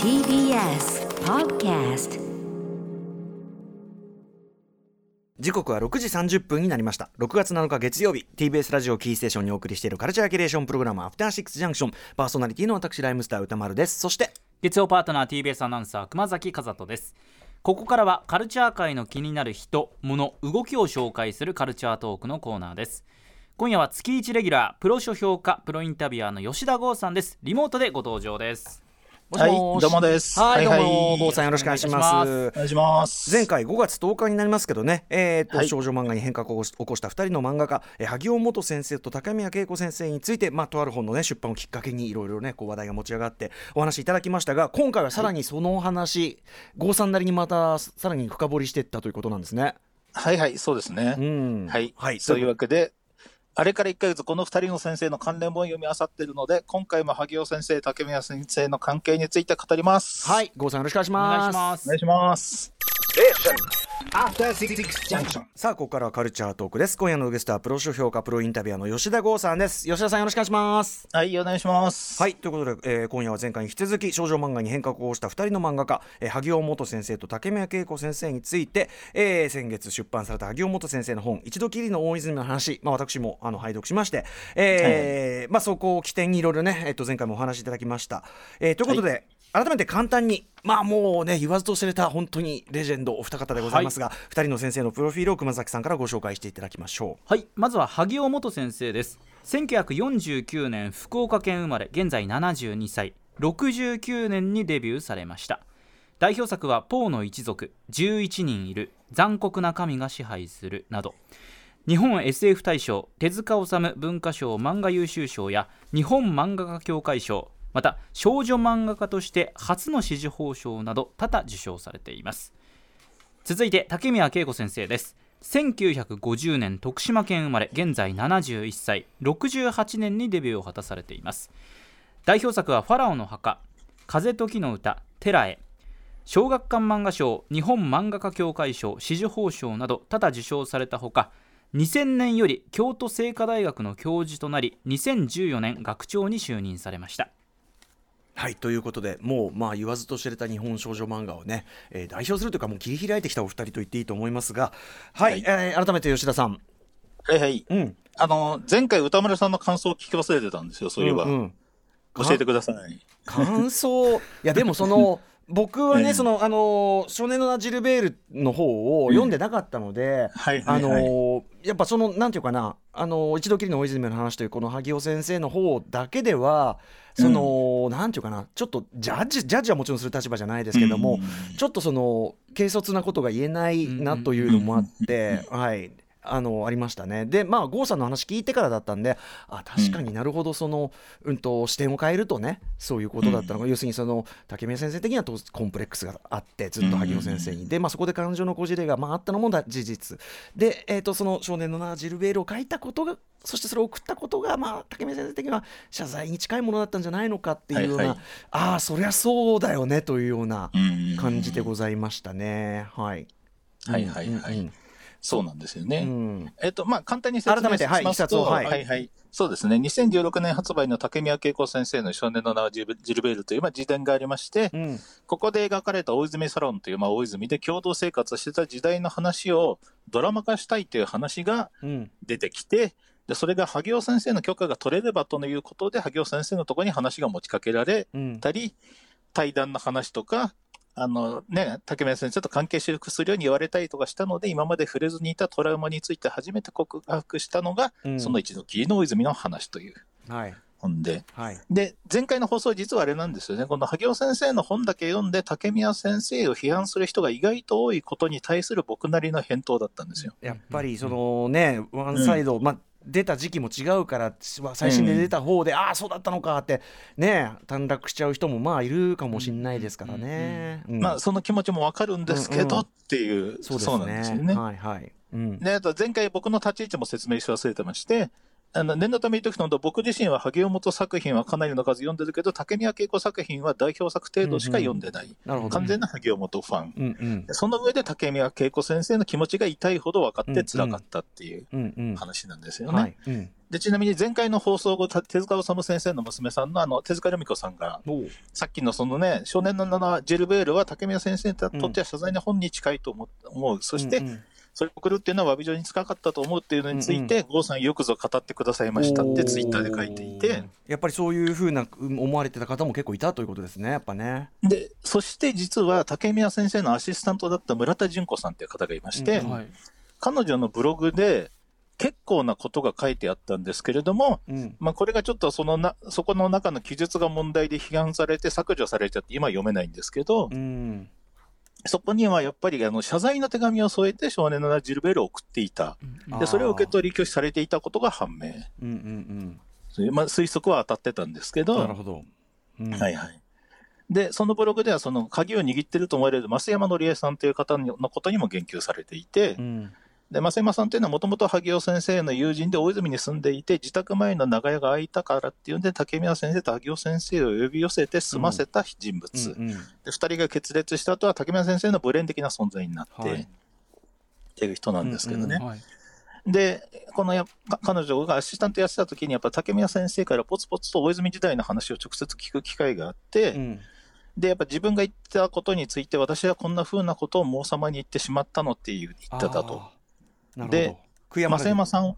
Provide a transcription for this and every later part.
TBS Podcast 時刻は6時30分になりました。6月7日月曜日 TBS ラジオキーステーションにお送りしているカルチャーキュレーションプログラムアフターシックスジャンクションパーソナリティの私ライムスター歌丸です。そして月曜パートナー TBS アナウンサー熊崎和人です。ここからはカルチャー界の気になる人物動きを紹介するカルチャートークのコーナーです。今夜は月1レギュラープロ書評家プロインタビュアーの吉田剛さんですリモートでご登場ですはい、どうもです。はい、どうはいも、郷さんよろしくお願いします。お願いします。前回5月10日になりますけどね、えーとはい少女漫画に変革を起こした2人の漫画家、えー萩尾元先生と高宮恵子先生について、まあ、とある本の、ね、出版をきっかけにいろいろねこう話題が持ち上がってお話しいただきましたが今回はさらにそのお話、郷さんなりにまたさらに深掘りしていったということなんですね。はいはい、そうですね。うんはい、はい、そういうわけで、あれから1ヶ月、この2人の先生の関連本を読み漁っているので、今回も萩尾先生、竹宮先生の関係について語ります。はい、郷さんよろしくお願いしおます。願いしますお願いします。After Six Junction. さあここからはカルチャートークです。今夜のゲストはプロ書評価プロインタビュアーの吉田剛さんです。吉田さんよろしくお願いします。はい、お願いします。はいということで、えー今夜は前回に引き続き少女漫画に変革をした2人の漫画家、えー萩尾元先生と竹宮恵子先生について、えー先月出版された萩尾元先生の本「一度きりの大泉の話」まあ、私もあの拝読しまして、えーまあ、そこを起点にいろいろね、えっと前回もお話しいただきました、えーということで、改めて簡単にまあもうね言わずと知れた本当にレジェンドお二方でございますが、2人の先生のプロフィールを熊崎さんからご紹介していただきましょう。はい。まずは萩尾元先生です。1949年福岡県生まれ現在72歳。69年にデビューされました。代表作は「ポーの一族」「11人いる」「残酷な神が支配する」など。日本 SF 大賞手塚治虫文化賞漫画優秀賞や日本漫画家協会賞また少女漫画家として初の紫綬褒章など多々受賞されています。続いて竹宮恵子先生です。1950年徳島県生まれ現在71歳。68年にデビューを果たされています。代表作は「ファラオの墓」「風時の歌」「テラエ」小学館漫画賞日本漫画家協会賞紫綬褒章など多々受賞されたほか2000年より京都精華大学の教授となり2014年学長に就任されました。はいということでもうまあ言わずと知れた日本少女漫画をね、えー代表するというかもう切り開いてきたお二人と言っていいと思いますがはい、はいえー改めて吉田さんはいはい。うんあの、前回歌村さんの感想を聞き忘れてたんですよ、そういえば。んん教えてください。感想？いやでもその僕はね、ええそのあの少年の名ジルベールの方を読んでなかったので、はいあ。のやっぱそのなんていうかなあの一度きりの大泉の話というこの萩尾先生の方だけではその、なんていうかなちょっとジャッジジャッジはもちろんする立場じゃないですけども、うん。ちょっとその軽率なことが言えないなというのもあって、はい。あのありましたね。でまあ郷さんの話聞いてからだったんであ確かになるほどその、うん、と視点を変えるとねそういうことだったのが、要するにその竹宮先生的にはとコンプレックスがあってずっと萩尾先生に、で、まあ、そこで感情のこじれが、まあ、あったのもだ事実。で、えー、とその少年の名ジルベールを書いたことがそしてそれを送ったことが、まあ、竹宮先生的には謝罪に近いものだったんじゃないのかっていうような、はいはい。ああそりゃそうだよねというようなうん感じでございましたね。はい。はいはいはい。うんそうなんですよね。うん。うんえっと、まあ、簡単に説明しますと、はいはいはい。そうですね。2016年発売の竹宮恵子先生の少年の名はジルジルベールという、まあ、自伝がありまして、うん。ここで描かれた大泉サロンという、まあ、大泉で共同生活してた時代の話をドラマ化したいという話がうん。出てきて、でそれが萩尾先生の許可が取れればということで、萩尾先生のところに話が持ちかけられうん。たり、対談の話とか、あのね、竹宮先生と関係している薬に言われたりとかしたので、今まで触れずにいたトラウマについて初めて告白したのが、うんその一度きりの大泉の話というはい本で。はいで、前回の放送実はあれなんですよね。この萩尾先生の本だけ読んで、竹宮先生を批判する人が意外と多いことに対する僕なりの返答だったんですよ。やっぱりそのねワンサイド、まあ出た時期も違うから最新で出た方で、ああそうだったのかってね短絡しちゃう人もまあいるかもしれないですからね。うんまあ、その気持ちもわかるんですけど、うんうんっていう、そうですそうなんですよね。はいはい。うんで、あと前回僕の立ち位置も説明し忘れてまして、あの念のため言っておくと、僕自身は萩尾本作品はかなりの数読んでるけど、竹宮恵子作品は代表作程度しか読んでない。なるほど完全な萩尾本ファン。うんうんその上で竹宮恵子先生の気持ちが痛いほど分かって辛かったっていううんうん話なんですよね。でちなみに前回の放送後、た手塚治虫先生の娘さんのあの手塚ルミ子さんが、さっきのそのね、少年の名ジェルベールは竹宮先生にとっては謝罪の本に近いと思う。思うそして、うんうんそれを送るっていうのは詫び状に近かったと思うっていうのについて、郷さんよくぞ語ってくださいましたってツイッターで書いていて、やっぱりそういうふうなうん思われてた方も結構いたということですねやっぱね。で、そして実は竹宮先生のアシスタントだった村田純子さんっていう方がいまして、うんはい。彼女のブログで結構なことが書いてあったんですけれども、うん。まあ、これがちょっとそのな、そこの中の記述が問題で批判されて削除されちゃって今読めないんですけど、うんそこにはやっぱりあの謝罪の手紙を添えて少年のジルベールを送っていた。あーで、それを受け取り拒否されていたことが判明。うんうんそういうまあ、推測は当たってたんですけうんど、なるほど。うんはいはい。で、そのブログではその鍵を握ってると思われる増山紀恵さんという方のことにも言及されていて、うんで、増山さんというのはもともと萩尾先生の友人で大泉に住んでいて、自宅前の長屋が空いたからっていうんで、竹宮先生と萩尾先生を呼び寄せて済ませた人物。うんうんで、二人が決裂した後は竹宮先生のブレーン的な存在になって、はいっていう人なんですけどね。はいで、このやか彼女がアシスタントやってた時に、やっぱ竹宮先生からポツポツと大泉時代の話を直接聞く機会があって、うんで、やっぱ自分が言ったことについて、私はこんな風なことを王様に言ってしまったのっていう言ってたと。で増山さん、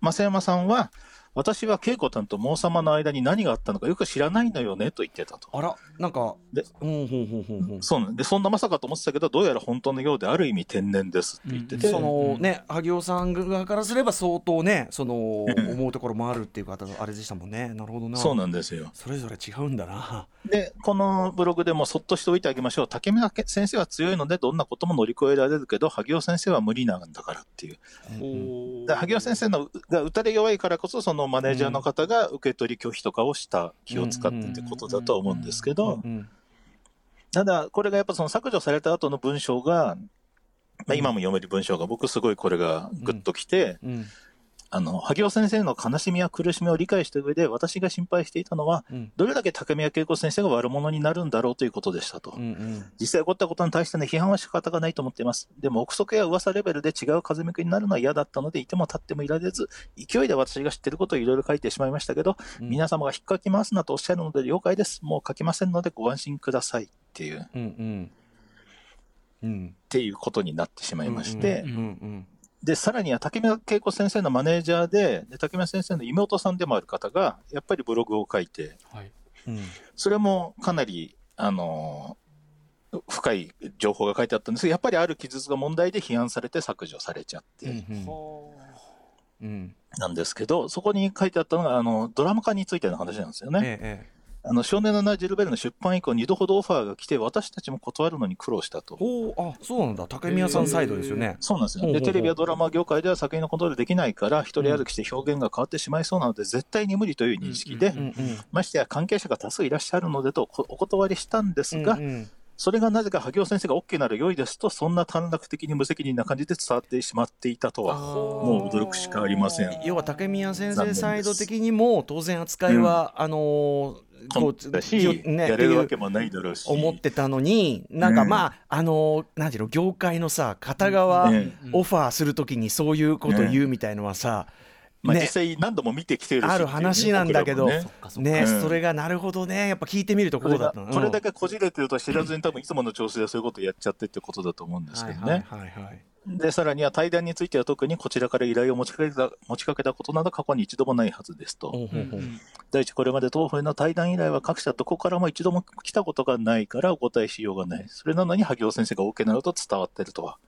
増山さんは、私は恵子さんと王様の間に何があったのかよく知らないのよねと言ってたと。あらなんかでうんほんほんほんほんそうなんで、そんなまさかと思ってたけど、どうやら本当のようで、ある意味天然ですって言ってて、そのね萩尾さん側からすれば相当ねその思うところもあるっていう方があれでしたもんねなるほどなそうなんですよ。それぞれ違うんだなで、このブログでもそっとしておいてあげましょう。竹宮先生は強いので、どんなことも乗り越えられるけど、萩尾先生は無理なんだからっていう。で萩尾先生のが打たれ弱いからこそ、そのマネージャーの方が受け取り拒否とかをした気を使ってってことだとは思うんですけど、うんただ、これがやっぱその削除された後の文章が、まあ、今も読める文章が僕すごいこれがグッときて、うんあの、萩尾先生の悲しみや苦しみを理解した上で、私が心配していたのは、うん。どれだけ竹宮恵子先生が悪者になるんだろうということでしたと。うんうん。実際起こったことに対しての批判は仕方がないと思っています。でも憶測や噂レベルで違う風向きになるのは嫌だったので、いても立ってもいられず、勢いで私が知ってることをいろいろ書いてしまいましたけど、うん。皆様が引っかき回すなとおっしゃるので了解です。もう書きませんのでご安心くださいっていう、っうんうん。うん。ていうことになってしまいまして、うんうんで、さらには竹宮恵子先生のマネージャーで、で竹宮先生の妹さんでもある方が、やっぱりブログを書いて、はい。うん。それもかなり、あの深い情報が書いてあったんです。が、やっぱりある記述が問題で批判されて削除されちゃって、うんうん。なんですけど、そこに書いてあったのが、あの、ドラマ化についての話なんですよね。ええあの、少年の名ジルベルの出版以降、2度ほどオファーが来て、私たちも断るのに苦労したと。おおあそうなんだ。竹宮さんサイドですよね。そうなんですよ。で、ほうほうほう。テレビやドラマ業界では作品のコントロールできないから、一人歩きして表現が変わってしまいそうなので、絶対に無理という認識で、ましてや関係者が多数いらっしゃるのでとこお断りしたんですが、うんうんそれがなぜか萩尾先生が OK なら良いですと、そんな短絡的に無責任な感じで伝わってしまっていたとは、もう驚くしかありません。要は竹宮先生サイド的にも当然扱いは、あのーこうだし、ねやれるわけもないだろうし。思ってたのになんかまあ、あのんていうの業界のさ片側ねオファーするときにそういうこと言うみたいのはさ、まあ、ね。実際何度も見てきてるしある話なんだけど。ねね、うん。それがなるほどね。やっぱ聞いてみるとこうだったの。これだけけこじれてると知らずに多分いつもの調子でそういうことやっちゃってってことだと思うんですけどね。はいはいはいはい。で、さらには対談については特にこちらから依頼を持ちかけた持ちかけたことなど過去に一度もないはずですと。ほうほうほう第一、これまで当方への対談依頼は各社どこからも一度も来たことがないからお答えしようがない。それなのに萩尾先生が OK なのと伝わってるとは。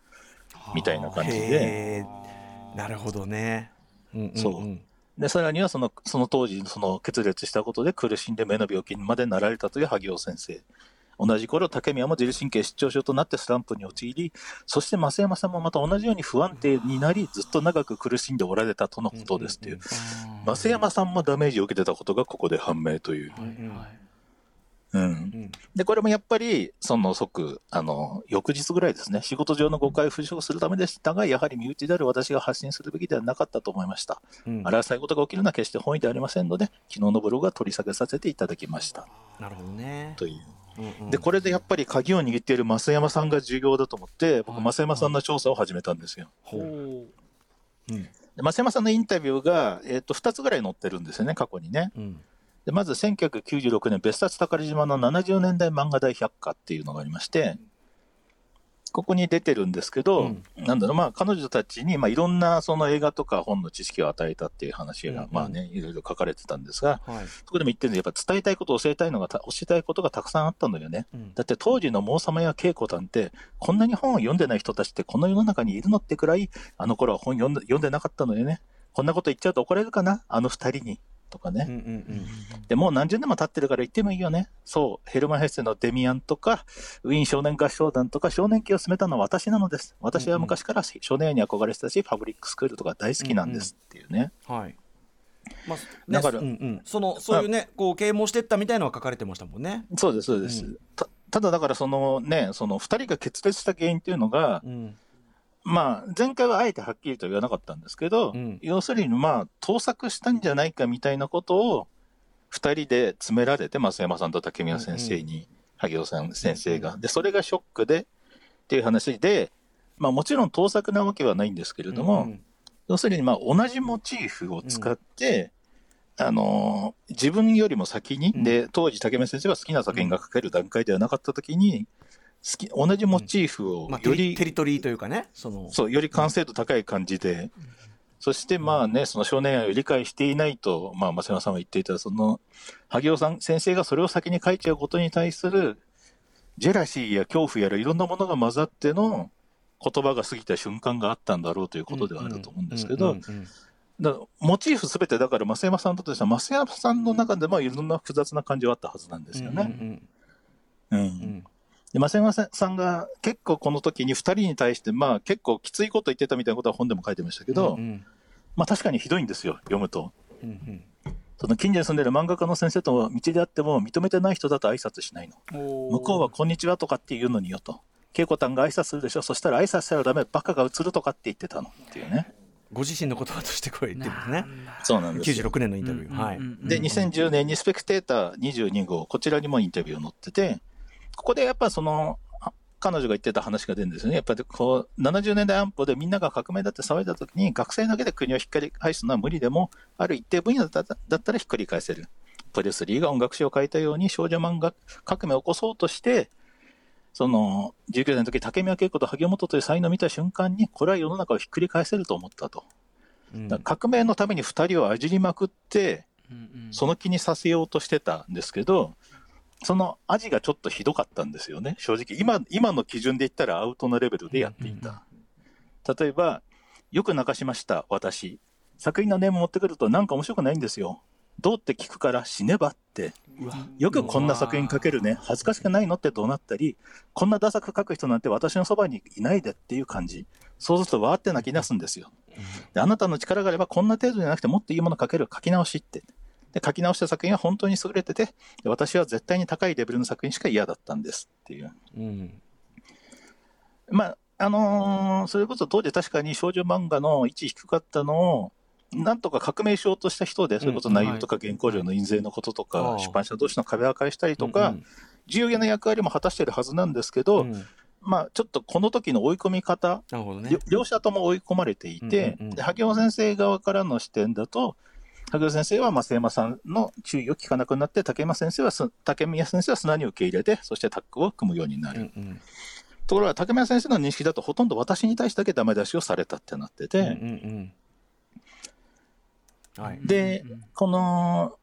みたいな感じで。なるほどね、そうで、さらにはその、その当時、その決裂したことで苦しんで目の病気にまでなられたという萩尾先生。同じ頃、竹宮も自律神経失調症となってスランプに陥り、そして増山さんもまた同じように不安定になり、ずっと長く苦しんでおられたとのことですっていう。増山さんもダメージを受けてたことがここで判明という。うんうんううん。で、これもやっぱり、その即、あの、翌日ぐらいですね、仕事上の誤解を払拭するためでしたが、やはり身内である私が発信するべきではなかったと思いました。うんあらさいことが起きるのは決して本意ではありませんので、昨日のブログは取り下げさせていただきました。なるほどね。という。うんうんで、これでやっぱり鍵を握っている増山さんが重要だと思って、僕、はい増山さんの調査を始めたんですよ。ほううんで増山さんのインタビューが、えっ、と、2つぐらい載ってるんですよね、過去にね。うんで、まず1996年、別冊宝島の70年代漫画大百科っていうのがありまして、ここに出てるんですけど、うんなんだろう、まあ、彼女たちに、まあ、いろんなその映画とか本の知識を与えたっていう話が、うんまあね、いろいろ書かれてたんですが、はいそこでも言ってるんで、やっぱ伝えたいこと、教えたいのがた、教えたいことがたくさんあったのよね。うんだって当時の王様や恵子さんって、こんなに本を読んでない人たちってこの世の中にいるのってくらい、あの頃は本読んで読んでなかったのよね。こんなこと言っちゃうと怒られるかな？あの二人に。とかね。うんうんで、もう何十年も経ってるから言ってもいいよね。そう、ヘルマン・ヘッセのデミアンとか、ウィーン少年合唱団とか、少年期を進めたのは私なのです。私は昔から少年院に憧れてたし、パブリックスクールとか大好きなんですっていうね。うんはい。まあ、だからねうんうん、そのそういうね、こう啓蒙してったみたいのは書かれてましたもんね。そうです、そうです。うんたただだからそのね、その二人が決裂した原因っていうのが、うんまあ、前回はあえてはっきりと言わなかったんですけど、うん。要するに、まあ、盗作したんじゃないかみたいなことを、二人で詰められて、増山さんと竹宮先生に、萩尾さん先生が。で、それがショックで、っていう話で、まあ、もちろん盗作なわけはないんですけれども、うん要するに、まあ、同じモチーフを使って、あのー自分よりも先に、うん。で、当時竹宮先生は好きな作品が書ける段階ではなかったときに、好き、同じモチーフをより、リテリトリーというかね、その。そう、より完成度高い感じで、そしてまあね、その少年愛を理解していないと、まあ、松山さんは言っていた、その、萩尾さん、先生がそれを先に書いちゃうことに対する、ジェラシーや恐怖やらいろんなものが混ざっての言葉が過ぎた瞬間があったんだろうということではあると思うんですけど、うんうんうんだモチーフすべてだから増山さんだとしたら、増山さんの中でもいろんな複雑な感じはあったはずなんですよね。うん。うん。うんで、増山さんが結構この時に2人に対して、まあ結構きついこと言ってたみたいなことは本でも書いてましたけど、うんまあ確かにひどいんですよ、読むと。うんうんその近所に住んでる漫画家の先生と道であっても認めてない人だと挨拶しないの。向こうはこんにちはとかって言うのによと。恵子たんが挨拶するでしょ。そしたら挨拶したらダメ、バカが映るとかって言ってたのっていうね。ご自身の言葉としてこれ言ってるんですね。そうなんですよ。96年のインタビュー。はい。で、2010年にスペクテーター22号、こちらにもインタビュー載ってて、ここでやっぱその、あ彼女が言ってた話が出るんですよね。やっぱりこう、70年代安保でみんなが革命だって騒いだ時に、学生だけで国をひっくり返すのは無理でも、ある一定分野だったらひっくり返せる。プレスリーが音楽史を書いたように少女漫画革命を起こそうとして、その、19年の時、竹宮恵子と萩尾本という才能を見た瞬間に、これは世の中をひっくり返せると思ったと。うん革命のために2人をあじりまくって、その気にさせようとしてたんですけど、その味がちょっとひどかったんですよね、正直。今、今の基準で言ったらアウトのレベルでやっていた。例えば、よく泣かしました、私。作品のネーム持ってくるとなんか面白くないんですよ。どうって聞くから死ねばって。よくこんな作品書けるね。恥ずかしくないのって怒鳴ったり、こんなダサく書く人なんて私のそばにいないでっていう感じ。そうするとわーって泣き出すんですよ。であなたの力があればこんな程度じゃなくてもっといいもの書ける書き直しって。で書き直した作品は本当に優れててで私は絶対に高いレベルの作品しか嫌だったんです。っていう。うん。まあ、あのーそれこそ当時確かに少女漫画の位置低かったのを、なんとか革命しようとした人で、それこそ内容とか原稿料の印税のこととか、はい。出版社同士の壁破壊したりとか、重要な役割も果たしてるはずなんですけど、うん。うんまあ、ちょっとこの時の追い込み方、ね。両。両者とも追い込まれていて、うんうんうん。で萩尾先生側からの視点だと、萩尾先生は増山さんの注意を聞かなくなって、竹山先生はす、竹宮先生は素直に受け入れて、そしてタッグを組むようになる。うんうん。ところが、竹宮先生の認識だと、ほとんど私に対してだけダメ出しをされたってなってて、うんうんうん。はい。で、この、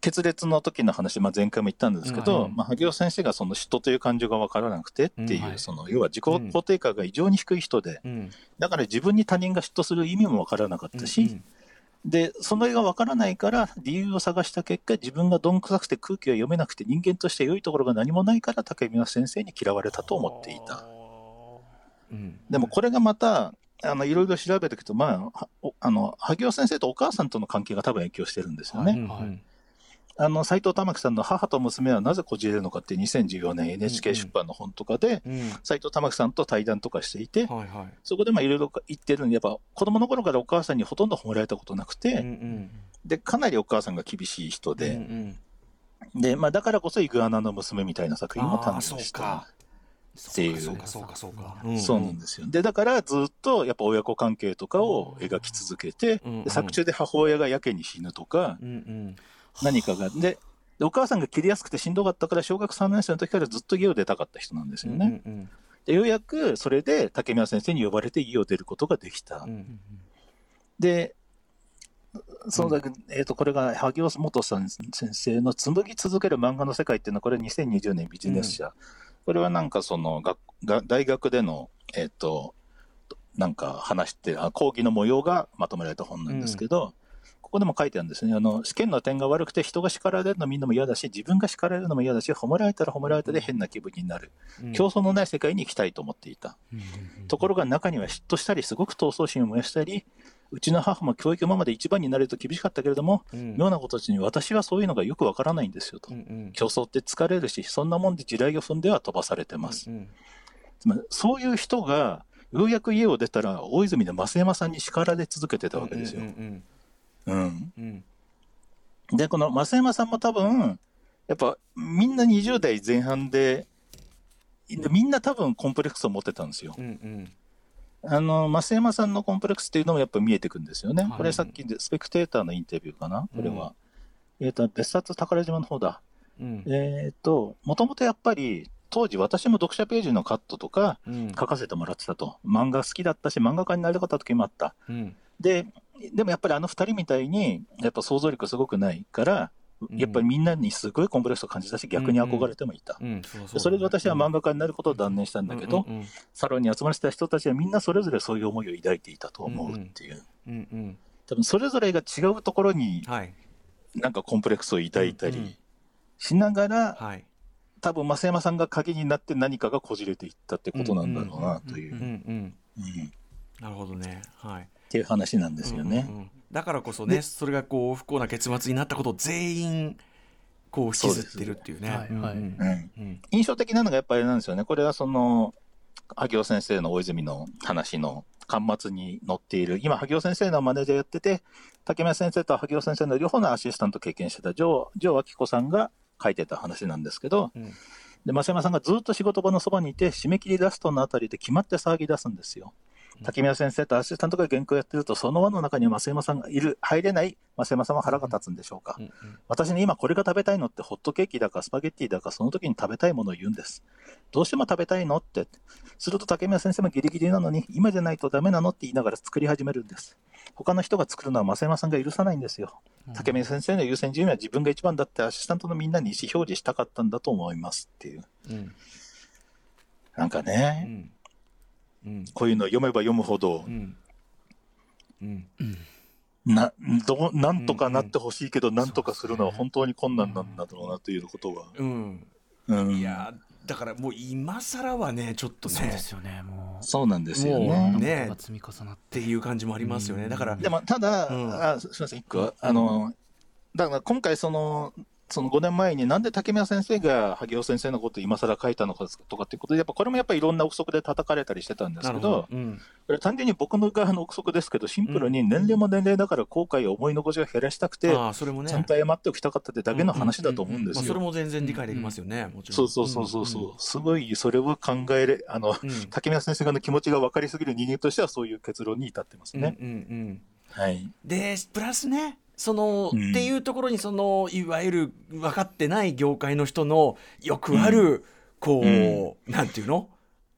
決裂の時の話、まあ、前回も言ったんですけど、うんまあ、萩尾先生がその嫉妬という感情が分からなくてっていう、うんはい。その要は自己肯定感が異常に低い人で、うん。だから自分に他人が嫉妬する意味も分からなかったし、うんで、その絵が分からないから、理由を探した結果、自分がどんくさくて空気を読めなくて、人間として良いところが何もないから、竹宮先生に嫌われたと思っていた。うんでもこれがまた、あの、いろいろ調べていくと、まああの、萩尾先生とお母さんとの関係が多分影響してるんですよね。うんうんあの斎藤玉樹さんの母と娘はなぜこじれるのかって2014年 NHK 出版の本とかでうん。斎、藤玉樹さんと対談とかしていて、はいはい。そこでまあいろいろ言ってるのに、やっぱ子供の頃からお母さんにほとんど褒められたことなくて、うんうんで、かなりお母さんが厳しい人うんで、うん。で、まあだからこそイグアナの娘みたいな作品も誕生したか。っていう。そうかそうかそうか。そうなんですよ。で、だからずっとやっぱ親子関係とかを描き続けて、うんうん。で作中で母親がやけに死ぬとか、うんうん何かが、で、でお母さんが切りやすくてしんどかったから、小学3年生の時からずっと家を出たかった人なんですよね。うんうんで、ようやくそれで竹宮先生に呼ばれて家を出ることができた。うんで、そのだけ、えっ、と、これが萩尾元さん先生の紡ぎ続ける漫画の世界っていうのは、これ2020年ビジネス社。これはなんかその学が大学での、えっ、と、なんか話して、あ講義の模様がまとめられた本なんですけど、ここでも書いてあるんですね。あの、試験の点が悪くて人が叱られるのみんなも嫌だし、自分が叱られるのも嫌だし、褒められたら褒められたで変な気分になる。うん競争のない世界に行きたいと思っていた。ところが中には嫉妬したり、すごく闘争心を燃やしたり、うちの母も教育ママで一番になれると厳しかったけれども、うん妙な子たちに私はそういうのがよくわからないんですよとう。ん競争って疲れるし、そんなもんで地雷を踏んでは飛ばされてます。うんつまりそういう人が、ようやく家を出たら、大泉で増山さんに叱られ続けてたわけですよう。んうん。うんで、この増山さんも多分、やっぱみんな20代前半で、でみんな多分コンプレックスを持ってたんですよ。うんうんあの、増山さんのコンプレックスっていうのもやっぱ見えてくんですよね。はいこれさっきでスペクテーターのインタビューかな？これは。えっ、と、別冊宝島の方だ。うんえっ、と、もともとやっぱり、当時私も読者ページのカットとかうん書かせてもらってたと。漫画好きだったし、漫画家になりたかった時もあった。うんで、でもやっぱりあの二人みたいに、やっぱ想像力すごくないから、うん。やっぱりみんなにすごいコンプレックスを感じたし、逆に憧れてもいた。うんそれで私は漫画家になることを断念したんだけど、サロンに集まらせた人たちはみんなそれぞれそういう思いを抱いていたと思うっていう。多分それぞれが違うところにはい。なんかコンプレックスを抱いたりしながら、はい。多分増山さんが鍵になって何かがこじれていったってことなんだろうなという、なるほどね。はいっていう話なんですよね。うんうんうん。だからこそねでそれがこう不幸な結末になったことを全員こう引きずってるっていうね。そうです。はいはい。うん。印象的なのがやっぱりあれなんですよね。これはその、萩尾先生の大泉の話の端末に載っている、今、萩尾先生のマネージャーやってて、竹宮先生と萩尾先生の両方のアシスタント経験してた城城明子さんが書いてた話なんですけど、うん。で、増山さんがずっと仕事場のそばにいて、締め切りラストのあたりで決まって騒ぎ出すんですよ。竹宮先生とアシスタントが原稿やってると、その輪の中に増山さんがいる、入れない増山さんは腹が立つんでしょうか。うんうん私に今これが食べたいのってホットケーキだかスパゲッティだかその時に食べたいものを言うんです。どうしても食べたいのって。すると竹宮先生もギリギリなのに今じゃないとダメなのって言いながら作り始めるんです。他の人が作るのは増山さんが許さないんですよ。竹宮先生の優先順位は自分が一番だってアシスタントのみんなに意思表示したかったんだと思いますっていう。うんなんかうね、んうんこういうの読めば読むほどう、ん。うん。な、どう、なんとかなってほしいけど、なんとかするのは本当に困難なんだろうなということが。うん。うん。いやだからもう今更はねちょっとね。そうですよねもう。そうなんですよね。ね積み重なっっていう感じもありますよね。だからでも、ただ、うんあすみません、一個、あの、だから今回、その、その5年前になんで竹宮先生が萩尾先生のことを今更書いたのかとかっていうことで、やっぱこれもやっぱりいろんな憶測で叩かれたりしてたんですけど、うん。これ単純に僕の側の憶測ですけど、シンプルに年齢も年齢だから後悔や思い残しを減らしたくて、ああそれもね。ちゃんと謝っておきたかったってだけの話だと思うんですよ。まあそれも全然理解できますよねもちろん。そうそうそうそう。そう、すごいそれを考えれ、あの、うん。竹宮先生側の気持ちが分かりすぎる人間としてはそういう結論に至ってますね。うんうんうん。はい。でプラスねその、うん。っていうところにそのいわゆる分かってない業界の人のよくある、こう、なんていうの、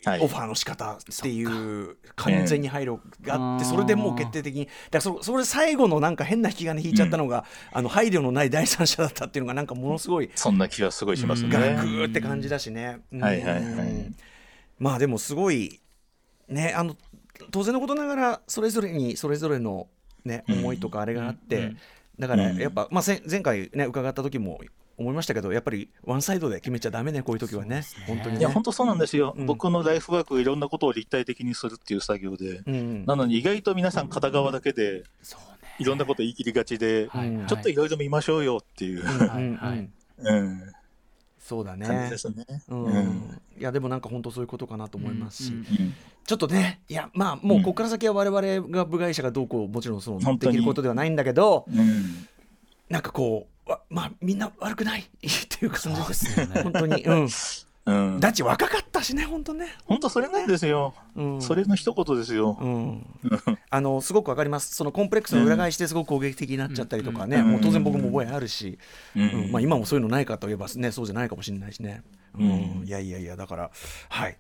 はい。オファーの仕方っていう完全に配慮があって、うんそれでもう決定的に。だからそそれ最後のなんか変な引き金引いちゃったのが、あの配慮のない第三者だったっていうのがなんかものすごいそんな気はすごいしますね。ガクーって感じだしね。うん。はいはいはい。まあでもすごいねあの当然のことながらそれぞれにそれぞれのねうん。思いとかあれがあって、うん。だからうん。やっぱ、まあ、せ前回ね伺った時も思いましたけどやっぱりワンサイドで決めちゃダメねこういう時はね。本当にね。いや、本当そうなんですよ。うん。僕のライフワークをいろんなことを立体的にするっていう作業で。うんなのに意外と皆さん片側だけで、そうね。いろんなこと言い切りがちで、はい。はい。ちょっといろいろ見ましょうよっていう、うんはいうん。はいうん、そうだね。感じですね。うん。うん。いやでもなんか本当そういうことかなと思いますし、うんうんちょっとねいやまあもうここから先は我々が部外者がどうこうもちろんそのできることではないんだけどうん。なんかこうわまあみんな悪くない？っていう感じです。よね。本当に。うん。うん、だち若かったしね本当ね。本当それなんですよ、うん。それの一言ですよ。うん、あのすごくわかります、そのコンプレックスの裏返しですごく攻撃的になっちゃったりとかね、うん。もう当然僕も覚えあるし、うん。うん。まあ、今もそういうのないかといえば、ね、そうじゃないかもしれないしね、うん。うん。いやいやいや、だから、はい、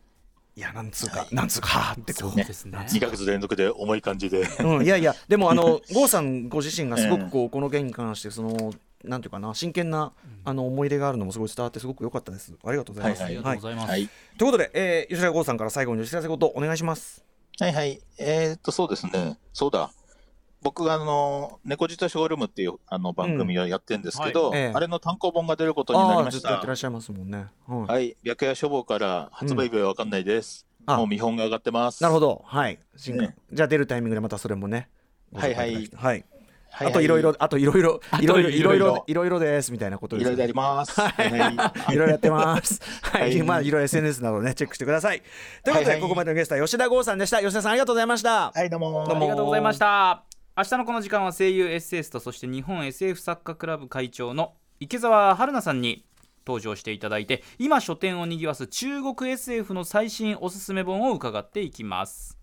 いや、なんつうか、なんつうか、はーってこそううですね2ヶ月連続で重い感じで。うん、いやいや、でも、あの、郷さんご自身がすごくこう、この件に関して、その、なんていうかな、真剣な、あの、思い出があるのもすごい伝わって、すごく良かったです。ありがとうございます。はいありがとうございます、はいということで、えー吉田剛さんから最後にお知らせことお願いします。はいはい。えーっと、そうですね。そうだ。僕があの、猫舌ショールームっていうあの番組をやってるんですけど、うんはいええあれの単行本が出ることになりましたずっとやってらっ。しゃいますもんね。はい。はい。白夜書房から発売日はわかんないです。あもう見本が上がってます。なるほど。はい。新ねじゃあ出るタイミングでまたそれもね。はいはいご紹介いただきたはい。はいはい。あといろいろ、あといろいろ、いろいろ、いろいろいろいろ、いろいろですみたいなことですね。いろいろあります。はいはいいろいろやってます。はい、はいまあいろいろ SNS などねチェックしてください。ということで、はいはいここまでのゲストは吉田剛さんでした。吉田さんありがとうございました。はい、どうも。どうもありがとうございました明日のこの時間は声優 SS とそして日本 SF 作家クラブ会長の池澤春菜さんに登場していただいて今書店をにぎわす中国 SF の最新おすすめ本を伺っていきます。